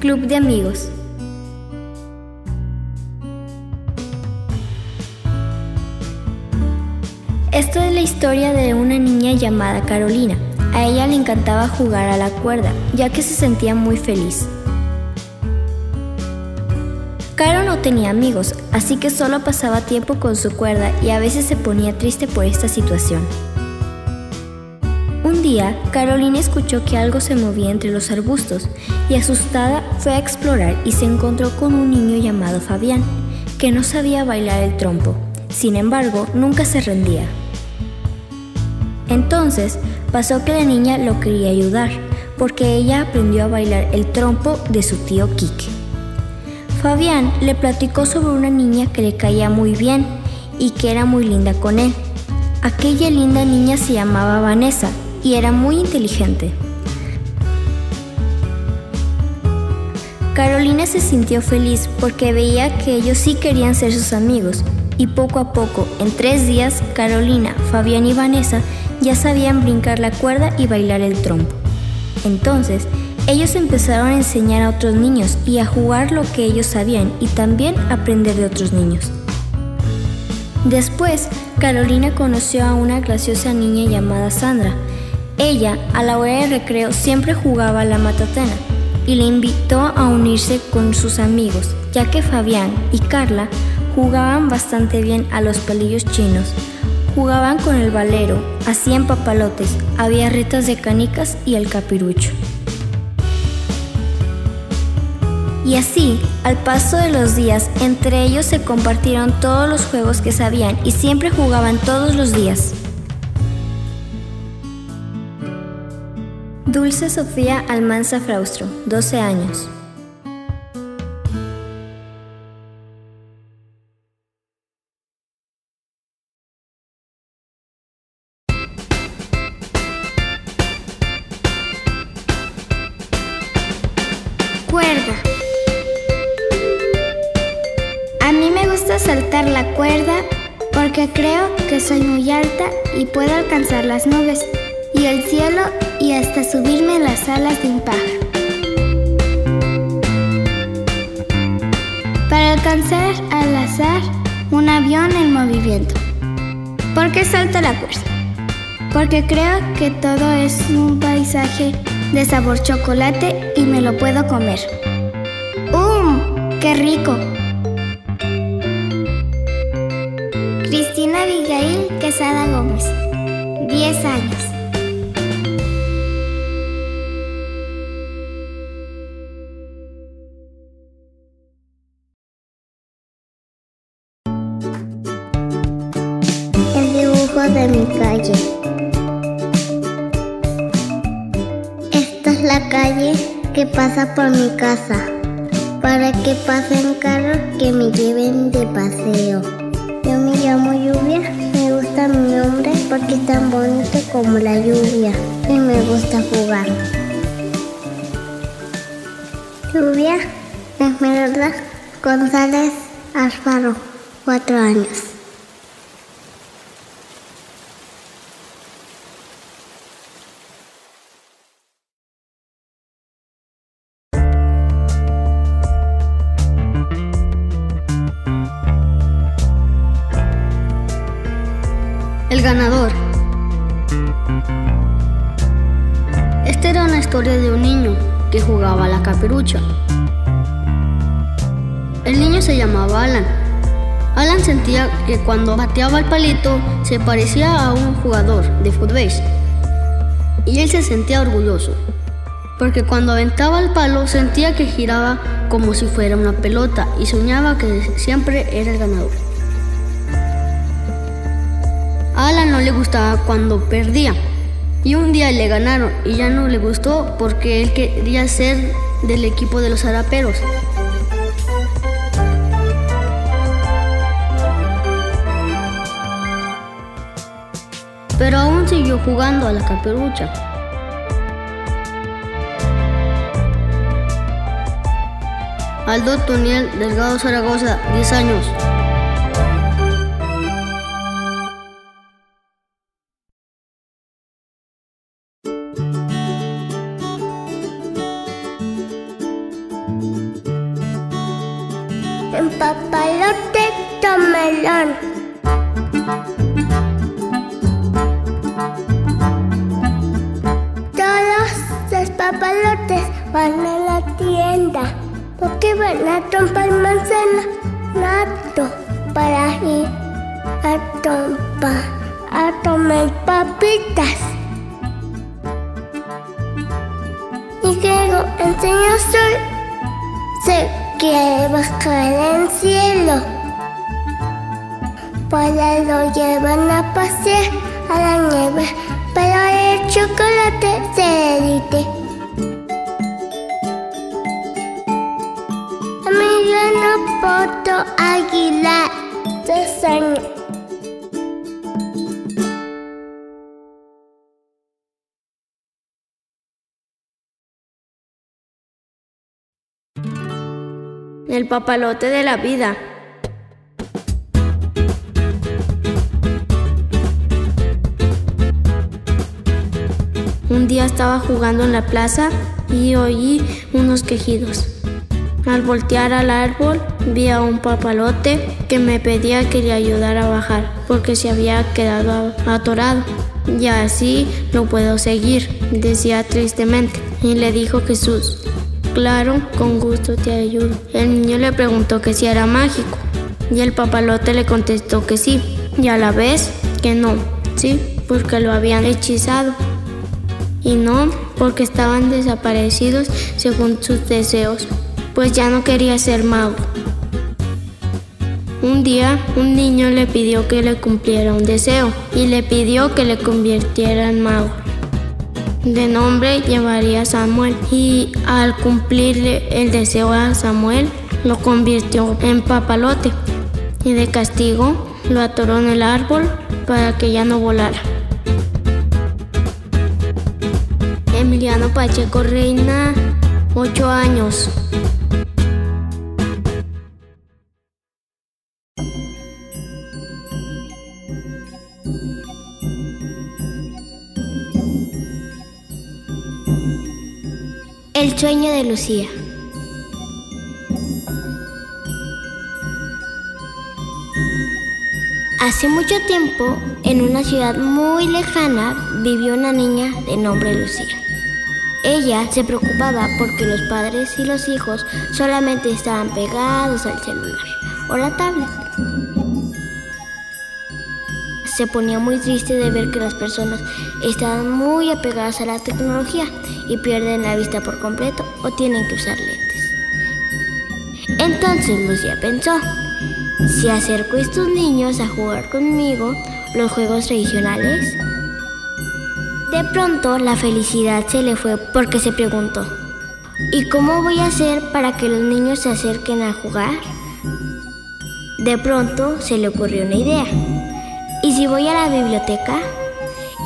Club de amigos. Esto es la historia de una niña llamada Carolina. A ella le encantaba jugar a la cuerda, ya que se sentía muy feliz. Caro no tenía amigos, así que solo pasaba tiempo con su cuerda y a veces se ponía triste por esta situación. Día, Carolina escuchó que algo se movía entre los arbustos y asustada fue a explorar y se encontró con un niño llamado Fabián, que no sabía bailar el trompo. Sin embargo, nunca se rendía. Entonces, pasó que la niña lo quería ayudar, porque ella aprendió a bailar el trompo de su tío Quique. Fabián le platicó sobre una niña que le caía muy bien y que era muy linda con él. Aquella linda niña se llamaba Vanessa y era muy inteligente. Carolina se sintió feliz porque veía que ellos sí querían ser sus amigos y poco a poco, en tres días, Carolina, Fabián y Vanessa ya sabían brincar la cuerda y bailar el trompo. Entonces, ellos empezaron a enseñar a otros niños y a jugar lo que ellos sabían y también aprender de otros niños. Después, Carolina conoció a una graciosa niña llamada Sandra. Ella, a la hora de recreo, siempre jugaba a la matatena y le invitó a unirse con sus amigos, ya que Fabián y Carla jugaban bastante bien a los palillos chinos. Jugaban con el valero, hacían papalotes, había retas de canicas y el capirucho. Y así, al paso de los días, entre ellos se compartieron todos los juegos que sabían y siempre jugaban todos los días. Dulce Sofía Almanza Fraustro, 12 años. Cuerda. A mí me gusta saltar la cuerda porque creo que soy muy alta y puedo alcanzar las nubes y el cielo y hasta subirme en las alas de un pájaro. Para alcanzar al azar un avión en movimiento. ¿Por qué salto la cuerda? Porque creo que todo es un paisaje de sabor chocolate y me lo puedo comer. ¡Um! ¡Qué rico! Cristina Abigail Quesada Gómez, 10 años. Mi calle. Esta es la calle que pasa por mi casa. Para que pasen carros que me lleven de paseo. Yo me llamo Lluvia, me gusta mi nombre porque es tan bonito como la lluvia y me gusta jugar. Lluvia Esmeralda González Alfaro, cuatro años. Historia de un niño que jugaba a la caperucha. El niño se llamaba Alan. Alan sentía que cuando bateaba el palito se parecía a un jugador de fútbol. Y él se sentía orgulloso, porque cuando aventaba el palo sentía que giraba como si fuera una pelota y soñaba que siempre era el ganador. Alan no le gustaba cuando perdía. Y un día le ganaron y ya no le gustó porque él quería ser del equipo de los haraperos. Pero aún siguió jugando a la caperucha. Aldo Toniel Delgado Zaragoza, 10 años. En papalote tomelón. Todos los papalotes van a la tienda porque van a comprar manzana nato para ir a tomar, a tomar papitas. Y luego el señor sol se quiere bajar al cielo. Para lo llevan a pasear a la nieve, pero el chocolate se derrite. Emiliano Poto Aguilar, dos años. El papalote de la vida. Un día estaba jugando en la plaza y oí unos quejidos. Al voltear al árbol vi a un papalote que me pedía que le ayudara a bajar porque se había quedado atorado. Y así lo puedo seguir, decía tristemente. Y le dijo Jesús, claro, con gusto te ayudo. El niño le preguntó que si era mágico y el papalote le contestó que sí y a la vez que no, sí, porque lo habían hechizado y no porque estaban desaparecidos según sus deseos, pues ya no quería ser mago. Un día un niño le pidió que le cumpliera un deseo y le pidió que le convirtiera en mago. De nombre llevaría Samuel y al cumplirle el deseo a Samuel lo convirtió en papalote y de castigo lo atoró en el árbol para que ya no volara. Emiliano Pacheco Reina, 8 años. El sueño de Lucía. Hace mucho tiempo, en una ciudad muy lejana, vivió una niña de nombre Lucía. Ella se preocupaba porque los padres y los hijos solamente estaban pegados al celular o la tablet. Se ponía muy triste de ver que las personas estaban muy apegadas a la tecnología y pierden la vista por completo o tienen que usar lentes. Entonces Lucía pensó, si acerco a estos niños a jugar conmigo los juegos tradicionales, de pronto la felicidad se le fue porque se preguntó, ¿y cómo voy a hacer para que los niños se acerquen a jugar? De pronto se le ocurrió una idea. ¿Y si voy a la biblioteca?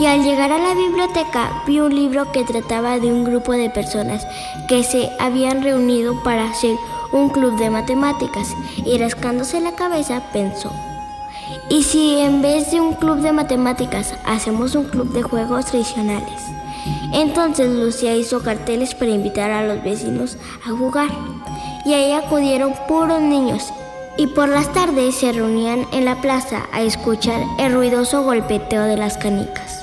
Y al llegar a la biblioteca vi un libro que trataba de un grupo de personas que se habían reunido para hacer un club de matemáticas y rascándose la cabeza pensó, ¿y si en vez de un club de matemáticas hacemos un club de juegos tradicionales? Entonces Lucía hizo carteles para invitar a los vecinos a jugar y ahí acudieron puros niños y por las tardes se reunían en la plaza a escuchar el ruidoso golpeteo de las canicas.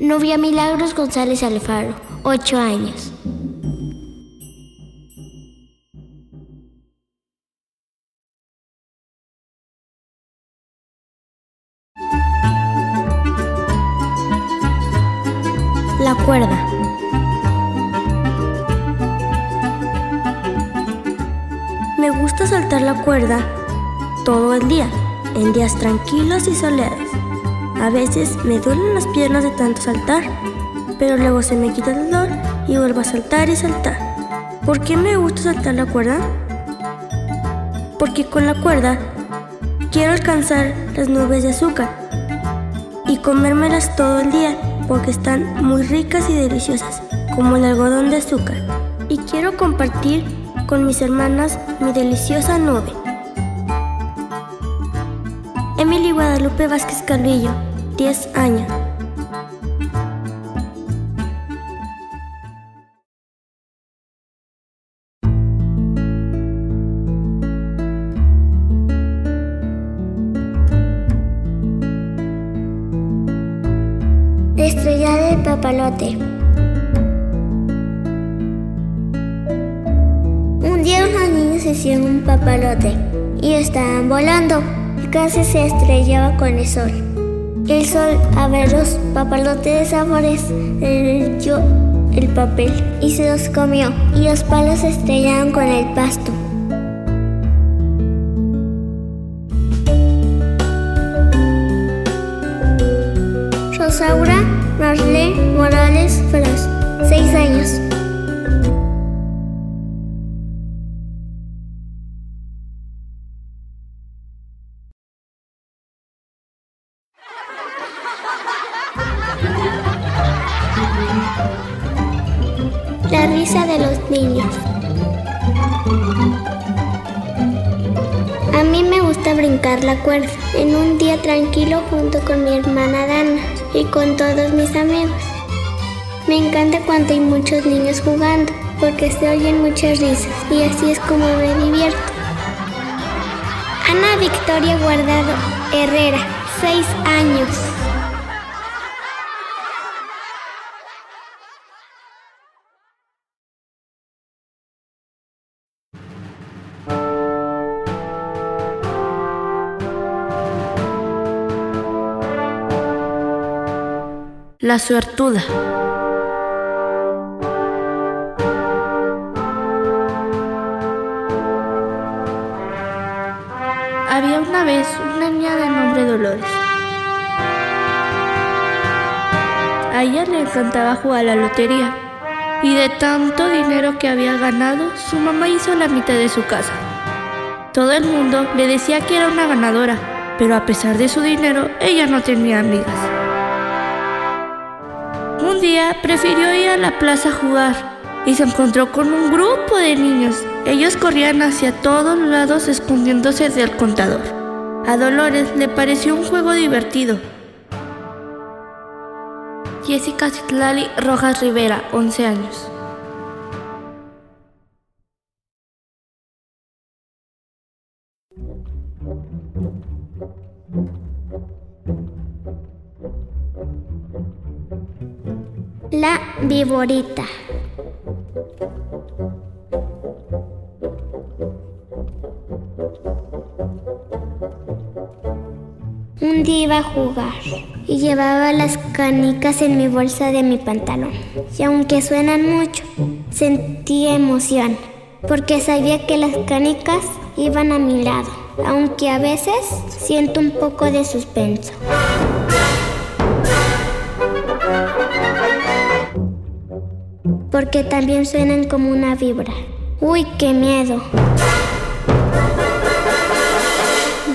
Novia Milagros González Alfaro, 8 años. La cuerda. Me gusta saltar la cuerda todo el día, en días tranquilos y soleados. A veces me duelen las piernas de tanto saltar, pero luego se me quita el dolor y vuelvo a saltar y saltar. ¿Por qué me gusta saltar la cuerda? Porque con la cuerda quiero alcanzar las nubes de azúcar y comérmelas todo el día porque están muy ricas y deliciosas, como el algodón de azúcar. Y quiero compartir con mis hermanas mi deliciosa nube. Guadalupe Vázquez Calvillo, 10 años. Estrella de papalote. Un día unos niños hicieron un papalote y estaban volando casi se estrellaba con el sol. El sol, a ver los papalotes de sabores, le dio el papel y se los comió y los palos se estrellaron con el pasto. Rosaura Marlene Morales Fras, seis años. La cuerda en un día tranquilo junto con mi hermana Dana y con todos mis amigos. Me encanta cuando hay muchos niños jugando porque se oyen muchas risas y así es como me divierto. Ana Victoria Guardado Herrera, 6 años. La suertuda. Había una vez una niña de nombre Dolores. A ella le encantaba jugar a la lotería y de tanto dinero que había ganado, su mamá hizo la mitad de su casa. Todo el mundo le decía que era una ganadora, pero a pesar de su dinero, ella no tenía amigas. Un día prefirió ir a la plaza a jugar y se encontró con un grupo de niños. Ellos corrían hacia todos lados escondiéndose del contador. A Dolores le pareció un juego divertido. Jessica Citlali Rojas Rivera, 11 años. Viborita. Un día iba a jugar y llevaba las canicas en mi bolsa de mi pantalón. Y aunque suenan mucho, sentí emoción porque sabía que las canicas iban a mi lado, aunque a veces siento un poco de suspenso. Porque también suenan como una vibra. Uy, qué miedo.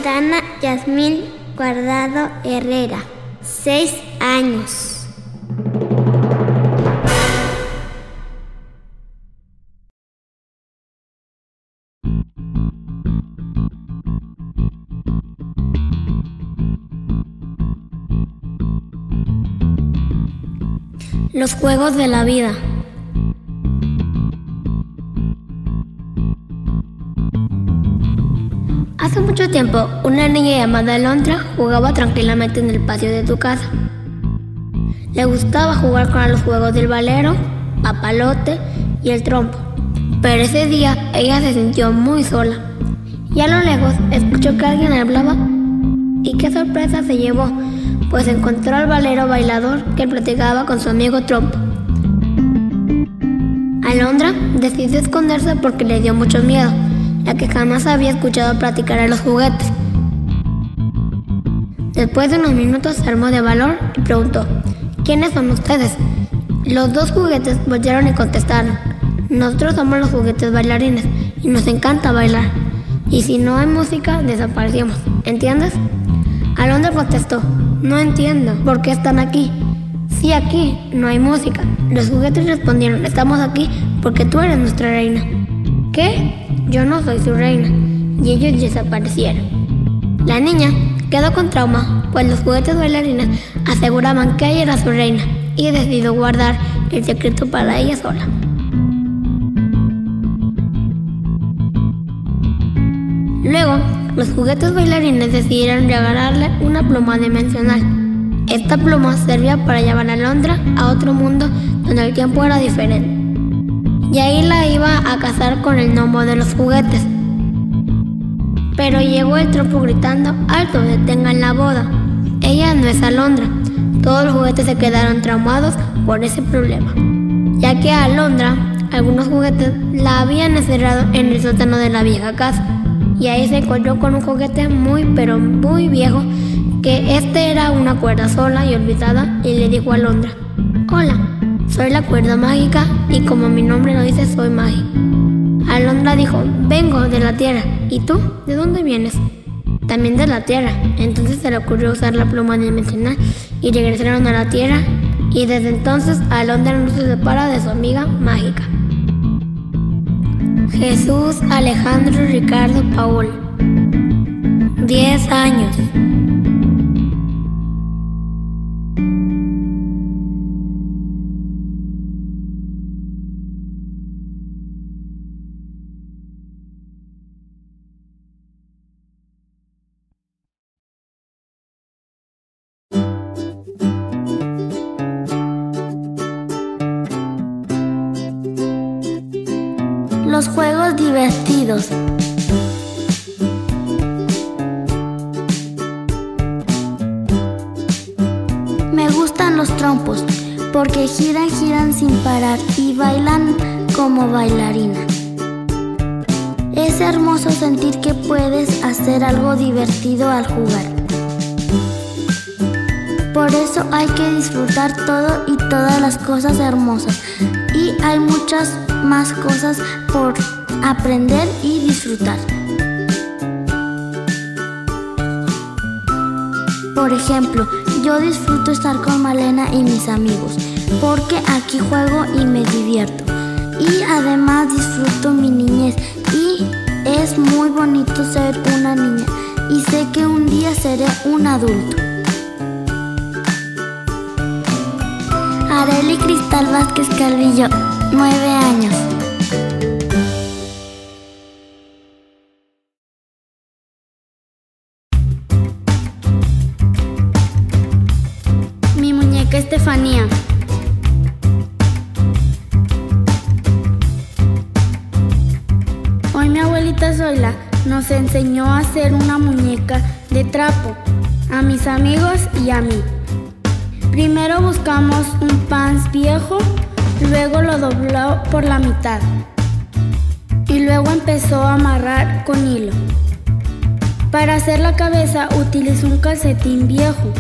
Dana Yasmín Guardado Herrera, 6 años. Los juegos de la vida. Hace mucho tiempo, una niña llamada Alondra jugaba tranquilamente en el patio de tu casa. Le gustaba jugar con los juegos del valero, papalote y el trompo. Pero ese día ella se sintió muy sola. Y a lo lejos escuchó que alguien hablaba. Y qué sorpresa se llevó, pues encontró al valero bailador que platicaba con su amigo Trompo. Alondra decidió esconderse porque le dio mucho miedo la que jamás había escuchado platicar a los juguetes. Después de unos minutos se armó de valor y preguntó, ¿quiénes son ustedes? Los dos juguetes volvieron y contestaron, nosotros somos los juguetes bailarines y nos encanta bailar. Y si no hay música, desaparecemos, ¿entiendes? Alondra contestó, no entiendo, ¿por qué están aquí? Sí, aquí, no hay música. Los juguetes respondieron, estamos aquí porque tú eres nuestra reina. ¿Qué? Yo no soy su reina. Y ellos desaparecieron. La niña quedó con trauma, pues los juguetes bailarines aseguraban que ella era su reina y decidió guardar el secreto para ella sola. Luego, los juguetes bailarines decidieron regalarle una pluma dimensional. Esta pluma servía para llevar a Londra a otro mundo donde el tiempo era diferente. Y ahí la iba a casar con el gnomo de los juguetes. Pero llegó el tropo gritando, alto, detengan la boda. Ella no es Alondra. Todos los juguetes se quedaron traumados por ese problema, ya que a Alondra algunos juguetes la habían encerrado en el sótano de la vieja casa. Y ahí se encontró con un juguete muy pero muy viejo, que este era una cuerda sola y olvidada, y le dijo a Alondra, Hola, soy la cuerda mágica y como mi nombre lo dice, soy mágica. Alondra dijo, vengo de la tierra. ¿Y tú? ¿De dónde vienes? También de la tierra. Entonces se le ocurrió usar la pluma dimensional y regresaron a la tierra. Y desde entonces Alondra no se separa de su amiga mágica. Jesús Alejandro Ricardo Paul. 10 años. Puedes hacer algo divertido al jugar. Por eso hay que disfrutar todo y todas las cosas hermosas. Y hay muchas más cosas por aprender y disfrutar. Por ejemplo, yo disfruto estar con Malena y mis amigos, porque aquí juego y me divierto. Y además disfruto mi niñez es muy bonito ser una niña y sé que un día seré un adulto. Areli Cristal Vázquez Calvillo, nueve años. Mi muñeca Estefanía. Nos enseñó a hacer una muñeca de trapo a mis amigos y a mí. Primero buscamos un pants viejo, luego lo dobló por la mitad y luego empezó a amarrar con hilo. Para hacer la cabeza utilizó un calcetín viejo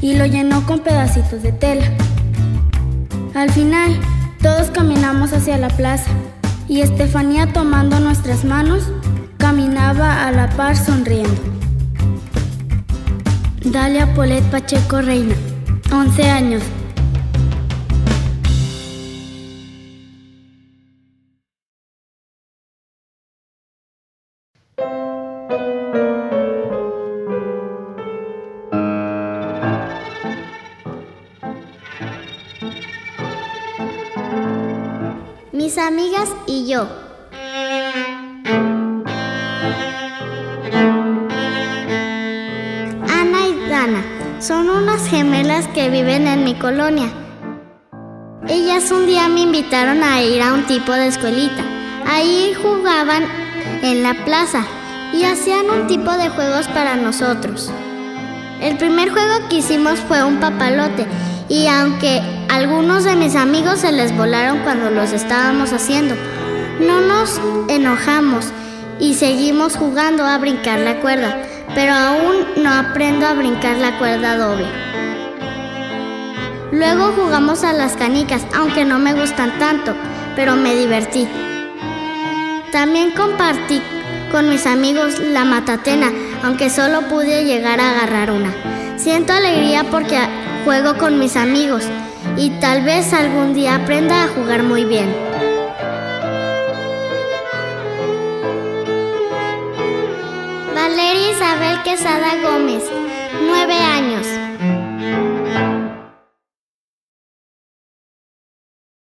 y lo llenó con pedacitos de tela. Al final, todos caminamos hacia la plaza y Estefanía tomando nuestras manos caminaba a la par sonriendo. Dalia Polet Pacheco Reina, 11 años. Mis amigas y yo. Son unas gemelas que viven en mi colonia. Ellas un día me invitaron a ir a un tipo de escuelita. Ahí jugaban en la plaza y hacían un tipo de juegos para nosotros. El primer juego que hicimos fue un papalote y aunque algunos de mis amigos se les volaron cuando los estábamos haciendo, no nos enojamos y seguimos jugando a brincar la cuerda, pero aún no aprendo a brincar la cuerda doble. Luego jugamos a las canicas, aunque no me gustan tanto, pero me divertí. También compartí con mis amigos la matatena, aunque solo pude llegar a agarrar una. Siento alegría porque juego con mis amigos y tal vez algún día aprenda a jugar muy bien. Isabel Quesada Gómez, nueve años.